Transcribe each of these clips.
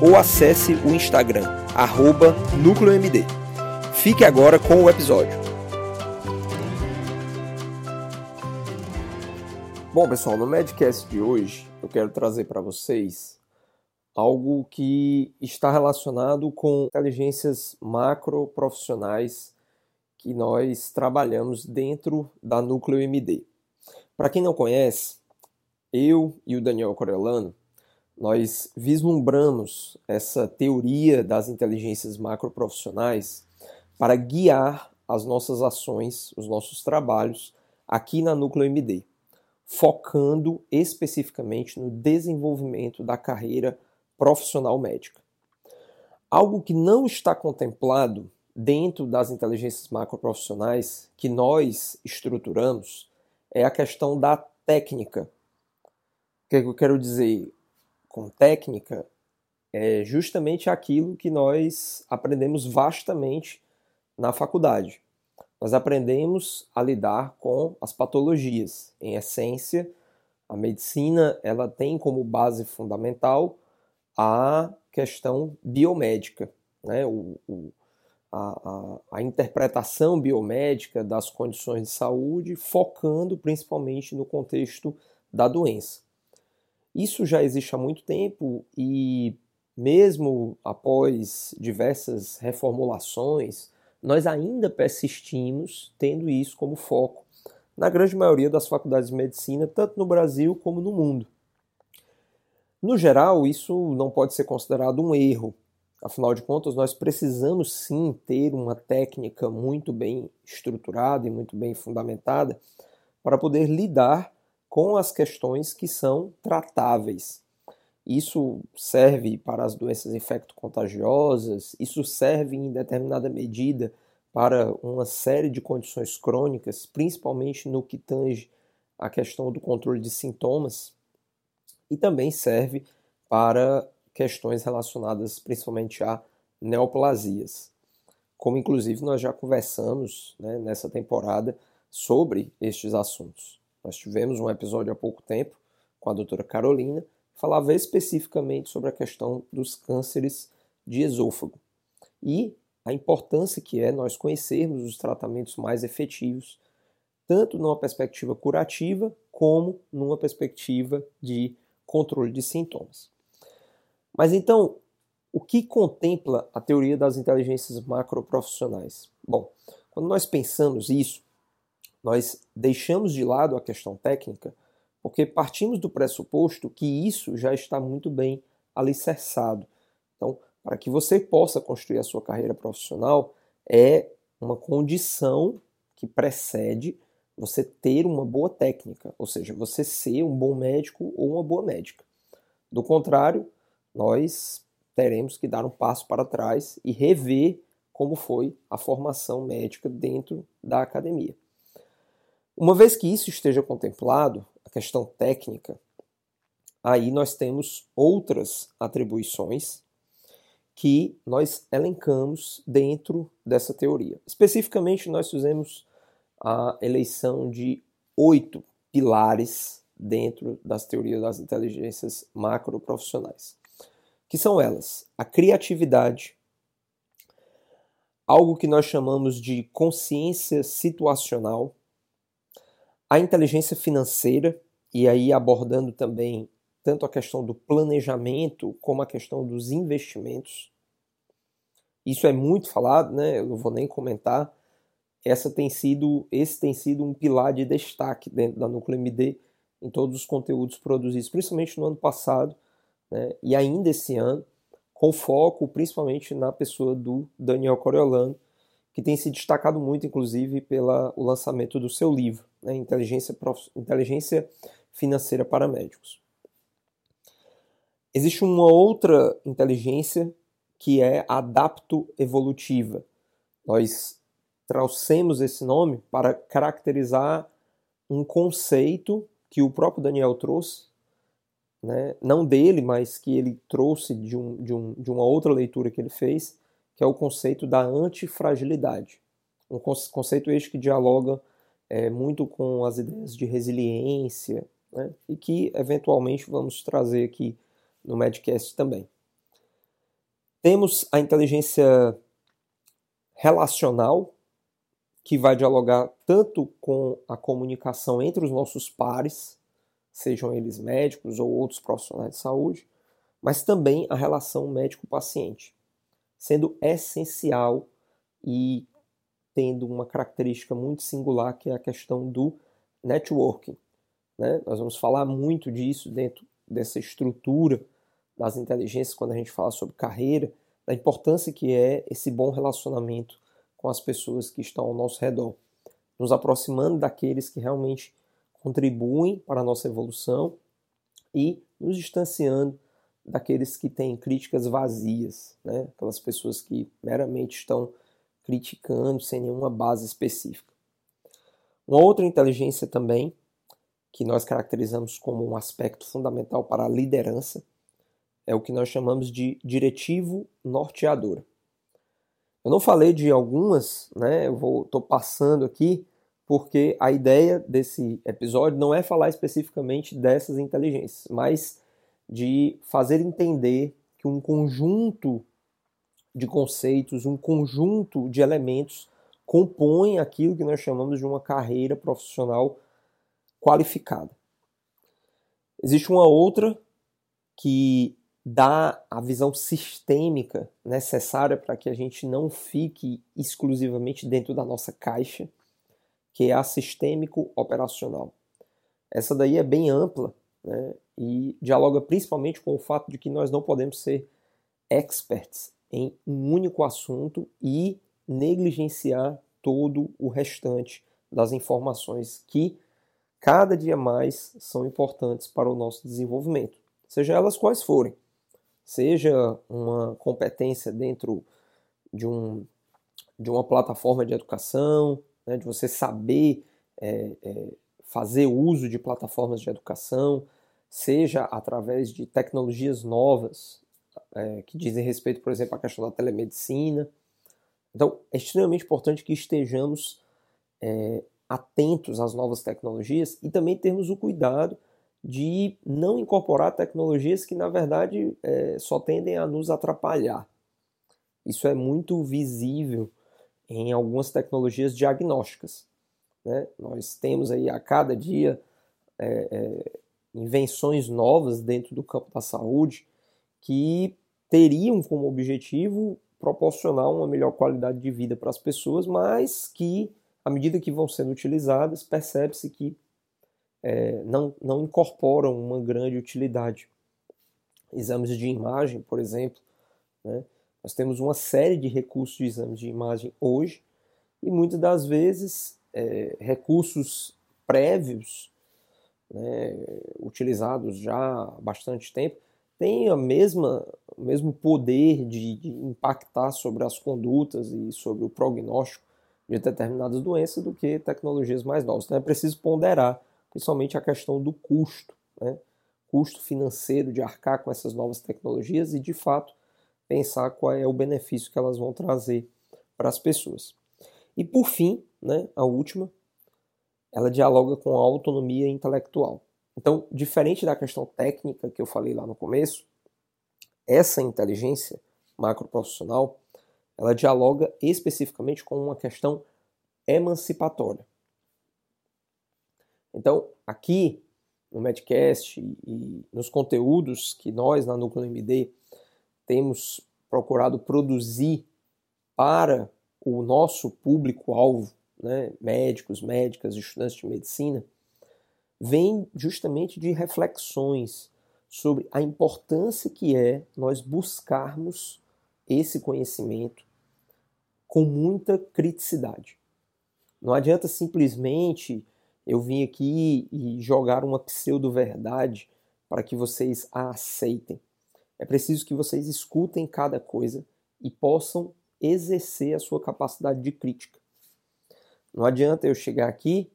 ou acesse o Instagram, arroba NúcleoMD. Fique agora com o episódio. Bom, pessoal, no Medcast de hoje eu quero trazer para vocês algo que está relacionado com inteligências macro profissionais que nós trabalhamos dentro da Núcleo MD. Para quem não conhece, eu e o Daniel Corelano, nós vislumbramos essa teoria das inteligências macroprofissionais para guiar as nossas ações, os nossos trabalhos aqui na Núcleo MD, focando especificamente no desenvolvimento da carreira profissional médica. Algo que não está contemplado dentro das inteligências macroprofissionais que nós estruturamos é a questão da técnica. O que eu quero dizer com técnica é justamente aquilo que nós aprendemos vastamente na faculdade. Nós aprendemos a lidar com as patologias. Em essência, a medicina ela tem como base fundamental a questão biomédica, né? o, o a, a, a, interpretação biomédica das condições de saúde, focando principalmente no contexto da doença. Isso já existe há muito tempo e, mesmo após diversas reformulações, nós ainda persistimos tendo isso como foco na grande maioria das faculdades de medicina, tanto no Brasil como no mundo. No geral, isso não pode ser considerado um erro, Afinal de contas, nós precisamos sim ter uma técnica muito bem estruturada e muito bem fundamentada para poder lidar com as questões que são tratáveis. Isso serve para as doenças infecto-contagiosas, isso serve em determinada medida para uma série de condições crônicas, principalmente no que tange a questão do controle de sintomas, e também serve para questões relacionadas principalmente a neoplasias. Como inclusive nós já conversamos né, nessa temporada sobre estes assuntos. Nós tivemos um episódio há pouco tempo com a doutora Carolina, que falava especificamente sobre a questão dos cânceres de esôfago e a importância que é nós conhecermos os tratamentos mais efetivos, tanto numa perspectiva curativa como numa perspectiva de controle de sintomas. Mas então, o que contempla a teoria das inteligências macroprofissionais? Bom, quando nós pensamos isso, nós deixamos de lado a questão técnica, porque partimos do pressuposto que isso já está muito bem alicerçado. Então, para que você possa construir a sua carreira profissional, é uma condição que precede você ter uma boa técnica, ou seja, você ser um bom médico ou uma boa médica. Do contrário, nós teremos que dar um passo para trás e rever como foi a formação médica dentro da academia. Uma vez que isso esteja contemplado, a questão técnica, aí nós temos outras atribuições que nós elencamos dentro dessa teoria. Especificamente, nós fizemos a eleição de oito pilares dentro das teorias das inteligências macroprofissionais que são elas: a criatividade, algo que nós chamamos de consciência situacional, a inteligência financeira, e aí abordando também tanto a questão do planejamento como a questão dos investimentos. Isso é muito falado, né? Eu não vou nem comentar. Essa tem sido, esse tem sido um pilar de destaque dentro da Núcleo MD em todos os conteúdos produzidos, principalmente no ano passado, né, e ainda esse ano, com foco principalmente na pessoa do Daniel Coriolano, que tem se destacado muito, inclusive, pelo lançamento do seu livro, né, Inteligência, Prof... Inteligência Financeira para Médicos. Existe uma outra inteligência que é adapto evolutiva. Nós trouxemos esse nome para caracterizar um conceito que o próprio Daniel trouxe, né? não dele, mas que ele trouxe de, um, de, um, de uma outra leitura que ele fez, que é o conceito da antifragilidade. Um conceito este que dialoga é, muito com as ideias de resiliência né? e que eventualmente vamos trazer aqui no Medcast também. Temos a inteligência relacional, que vai dialogar tanto com a comunicação entre os nossos pares, sejam eles médicos ou outros profissionais de saúde, mas também a relação médico-paciente, sendo essencial e tendo uma característica muito singular que é a questão do networking. Né? Nós vamos falar muito disso dentro dessa estrutura das inteligências quando a gente fala sobre carreira, da importância que é esse bom relacionamento com as pessoas que estão ao nosso redor, nos aproximando daqueles que realmente contribuem para a nossa evolução e nos distanciando daqueles que têm críticas vazias, né? aquelas pessoas que meramente estão criticando sem nenhuma base específica. Uma outra inteligência também, que nós caracterizamos como um aspecto fundamental para a liderança, é o que nós chamamos de diretivo norteador. Eu não falei de algumas, né? Eu tô passando aqui porque a ideia desse episódio não é falar especificamente dessas inteligências, mas de fazer entender que um conjunto de conceitos, um conjunto de elementos compõe aquilo que nós chamamos de uma carreira profissional qualificada. Existe uma outra que dá a visão sistêmica necessária para que a gente não fique exclusivamente dentro da nossa caixa, que é a sistêmico operacional. Essa daí é bem ampla né, e dialoga principalmente com o fato de que nós não podemos ser experts em um único assunto e negligenciar todo o restante das informações que cada dia mais são importantes para o nosso desenvolvimento, seja elas quais forem. Seja uma competência dentro de, um, de uma plataforma de educação, né, de você saber é, é, fazer uso de plataformas de educação, seja através de tecnologias novas é, que dizem respeito, por exemplo, à questão da telemedicina. Então, é extremamente importante que estejamos é, atentos às novas tecnologias e também termos o cuidado de não incorporar tecnologias que, na verdade, é, só tendem a nos atrapalhar. Isso é muito visível em algumas tecnologias diagnósticas. Né? Nós temos aí a cada dia é, é, invenções novas dentro do campo da saúde que teriam como objetivo proporcionar uma melhor qualidade de vida para as pessoas, mas que, à medida que vão sendo utilizadas, percebe-se que é, não, não incorporam uma grande utilidade. Exames de imagem, por exemplo, né? nós temos uma série de recursos de exames de imagem hoje e muitas das vezes é, recursos prévios, né, utilizados já há bastante tempo, têm a mesma, o mesmo poder de, de impactar sobre as condutas e sobre o prognóstico de determinadas doenças do que tecnologias mais novas. Então é preciso ponderar principalmente a questão do custo, né? custo financeiro de arcar com essas novas tecnologias e, de fato, pensar qual é o benefício que elas vão trazer para as pessoas. E, por fim, né, a última, ela dialoga com a autonomia intelectual. Então, diferente da questão técnica que eu falei lá no começo, essa inteligência macroprofissional, ela dialoga especificamente com uma questão emancipatória. Então, aqui no Medcast e nos conteúdos que nós na Núcleo MD temos procurado produzir para o nosso público-alvo, né, médicos, médicas, estudantes de medicina, vem justamente de reflexões sobre a importância que é nós buscarmos esse conhecimento com muita criticidade. Não adianta simplesmente eu vim aqui e jogar uma pseudo-verdade para que vocês a aceitem. É preciso que vocês escutem cada coisa e possam exercer a sua capacidade de crítica. Não adianta eu chegar aqui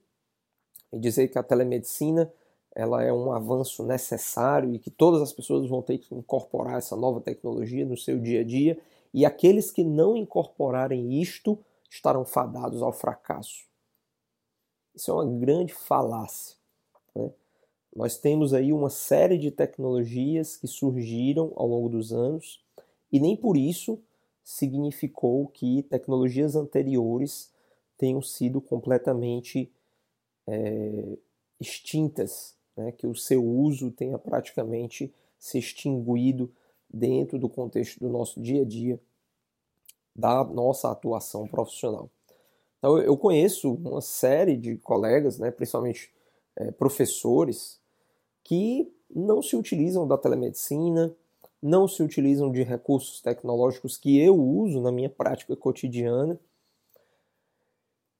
e dizer que a telemedicina ela é um avanço necessário e que todas as pessoas vão ter que incorporar essa nova tecnologia no seu dia a dia e aqueles que não incorporarem isto estarão fadados ao fracasso. Isso é uma grande falácia. Né? Nós temos aí uma série de tecnologias que surgiram ao longo dos anos e nem por isso significou que tecnologias anteriores tenham sido completamente é, extintas, né? que o seu uso tenha praticamente se extinguido dentro do contexto do nosso dia a dia, da nossa atuação profissional. Então, eu conheço uma série de colegas, né, principalmente é, professores, que não se utilizam da telemedicina, não se utilizam de recursos tecnológicos que eu uso na minha prática cotidiana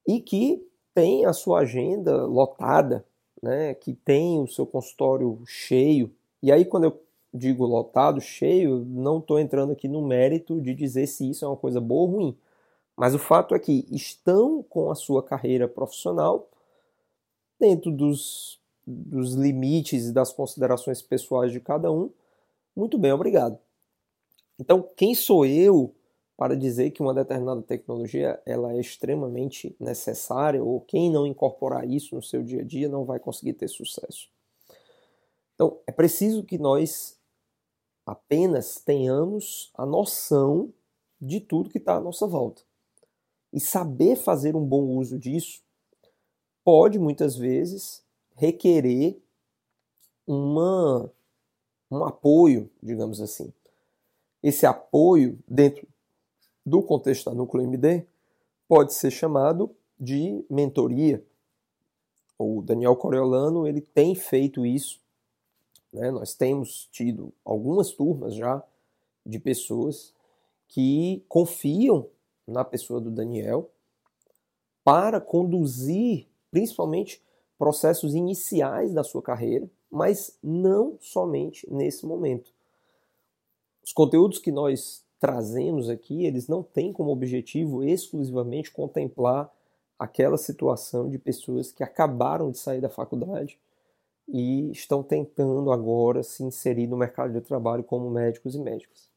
e que tem a sua agenda lotada, né, que tem o seu consultório cheio. E aí, quando eu digo lotado, cheio, não estou entrando aqui no mérito de dizer se isso é uma coisa boa ou ruim. Mas o fato é que estão com a sua carreira profissional dentro dos, dos limites e das considerações pessoais de cada um. Muito bem, obrigado. Então, quem sou eu para dizer que uma determinada tecnologia ela é extremamente necessária ou quem não incorporar isso no seu dia a dia não vai conseguir ter sucesso? Então, é preciso que nós apenas tenhamos a noção de tudo que está à nossa volta. E saber fazer um bom uso disso pode muitas vezes requerer uma, um apoio, digamos assim. Esse apoio, dentro do contexto da Núcleo MD, pode ser chamado de mentoria. O Daniel Coriolano ele tem feito isso né? Nós temos tido algumas turmas já de pessoas que confiam na pessoa do Daniel para conduzir principalmente processos iniciais da sua carreira, mas não somente nesse momento. Os conteúdos que nós trazemos aqui, eles não têm como objetivo exclusivamente contemplar aquela situação de pessoas que acabaram de sair da faculdade e estão tentando agora se inserir no mercado de trabalho como médicos e médicos.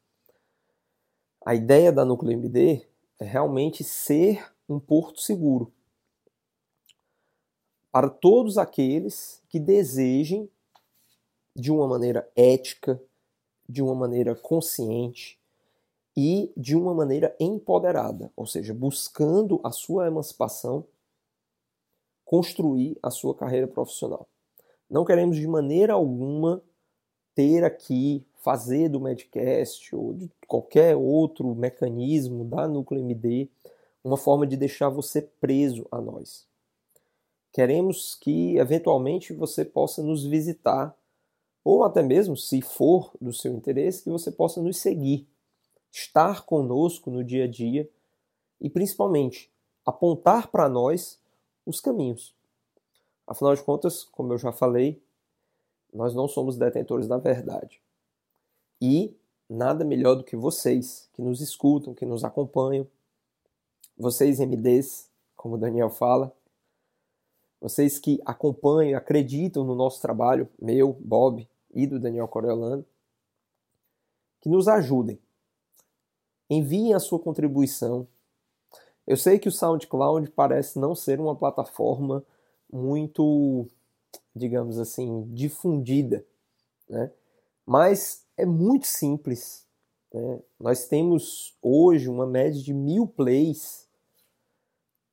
A ideia da Núcleo MD é realmente ser um porto seguro para todos aqueles que desejem, de uma maneira ética, de uma maneira consciente e de uma maneira empoderada, ou seja, buscando a sua emancipação, construir a sua carreira profissional. Não queremos de maneira alguma ter aqui, fazer do Medcast ou de qualquer outro mecanismo da Núcleo MD uma forma de deixar você preso a nós. Queremos que eventualmente você possa nos visitar, ou até mesmo, se for do seu interesse, que você possa nos seguir, estar conosco no dia a dia e principalmente apontar para nós os caminhos. Afinal de contas, como eu já falei, nós não somos detentores da verdade. E nada melhor do que vocês, que nos escutam, que nos acompanham, vocês MDs, como o Daniel fala, vocês que acompanham acreditam no nosso trabalho, meu, Bob e do Daniel Coriolano, que nos ajudem. Enviem a sua contribuição. Eu sei que o SoundCloud parece não ser uma plataforma muito, digamos assim, difundida, né? Mas é muito simples. Né? Nós temos hoje uma média de mil plays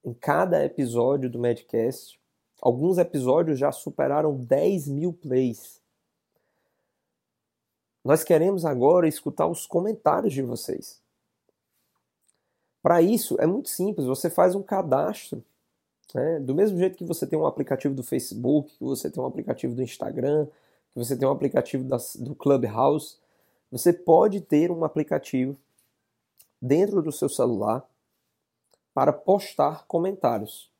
em cada episódio do Medcast. Alguns episódios já superaram 10 mil plays. Nós queremos agora escutar os comentários de vocês. Para isso, é muito simples. Você faz um cadastro né? Do mesmo jeito que você tem um aplicativo do Facebook, que você tem um aplicativo do Instagram, que você tem um aplicativo das, do Clubhouse, você pode ter um aplicativo dentro do seu celular para postar comentários.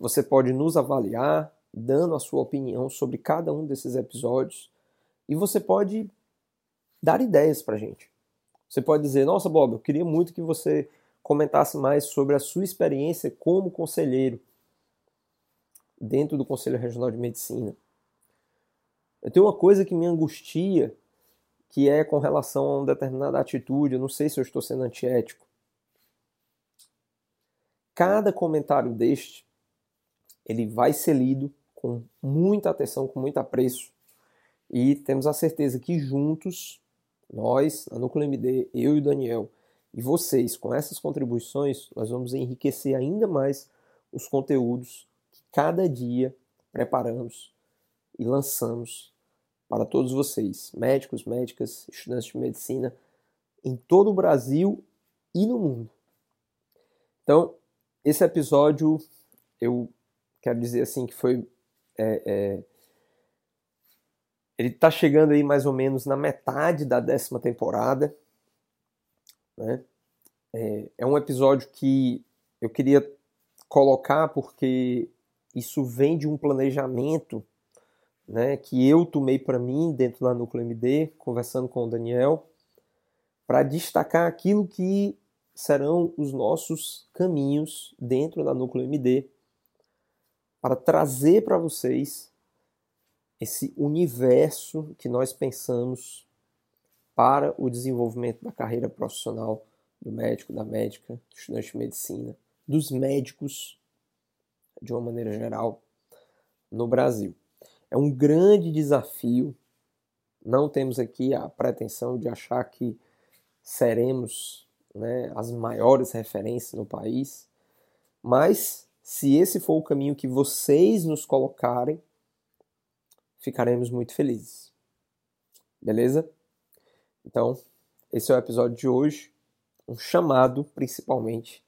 Você pode nos avaliar, dando a sua opinião sobre cada um desses episódios, e você pode dar ideias para gente. Você pode dizer, nossa Bob, eu queria muito que você comentasse mais sobre a sua experiência como conselheiro dentro do Conselho Regional de Medicina. Eu tenho uma coisa que me angustia, que é com relação a uma determinada atitude, eu não sei se eu estou sendo antiético. Cada comentário deste, ele vai ser lido com muita atenção, com muito apreço, e temos a certeza que juntos, nós, a Núcleo MD, eu e o Daniel, e vocês, com essas contribuições, nós vamos enriquecer ainda mais os conteúdos que cada dia preparamos e lançamos para todos vocês, médicos, médicas, estudantes de medicina, em todo o Brasil e no mundo. Então, esse episódio, eu quero dizer assim que foi. É, é, ele está chegando aí mais ou menos na metade da décima temporada. Né? É, é um episódio que eu queria colocar porque isso vem de um planejamento né, que eu tomei para mim dentro da Núcleo MD, conversando com o Daniel, para destacar aquilo que serão os nossos caminhos dentro da Núcleo MD, para trazer para vocês esse universo que nós pensamos para o desenvolvimento da carreira profissional do médico, da médica, do estudante de medicina, dos médicos, de uma maneira geral, no Brasil. É um grande desafio. Não temos aqui a pretensão de achar que seremos né, as maiores referências no país, mas se esse for o caminho que vocês nos colocarem, ficaremos muito felizes. Beleza? Então, esse é o episódio de hoje um chamado, principalmente,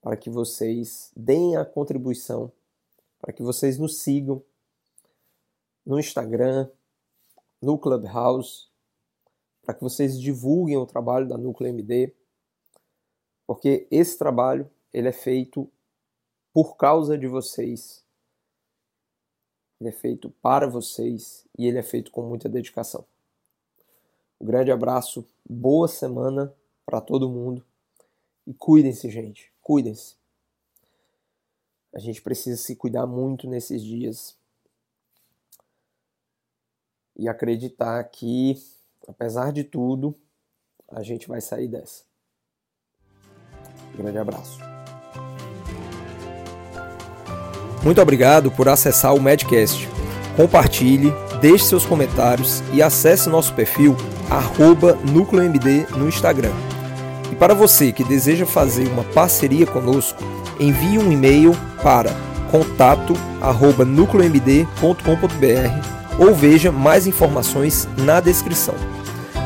para que vocês deem a contribuição, para que vocês nos sigam no Instagram, no Clubhouse, para que vocês divulguem o trabalho da Núcleo MD, porque esse trabalho ele é feito por causa de vocês. Ele é feito para vocês e ele é feito com muita dedicação. Um grande abraço, boa semana para todo mundo. E cuidem-se, gente. Cuidem-se. A gente precisa se cuidar muito nesses dias. E acreditar que, apesar de tudo, a gente vai sair dessa. grande abraço. Muito obrigado por acessar o Medcast. Compartilhe, deixe seus comentários e acesse nosso perfil arroba NúcleoMD no Instagram. E para você que deseja fazer uma parceria conosco, envie um e-mail para contato@nucleomd.com.br ou veja mais informações na descrição.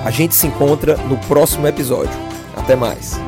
A gente se encontra no próximo episódio. Até mais.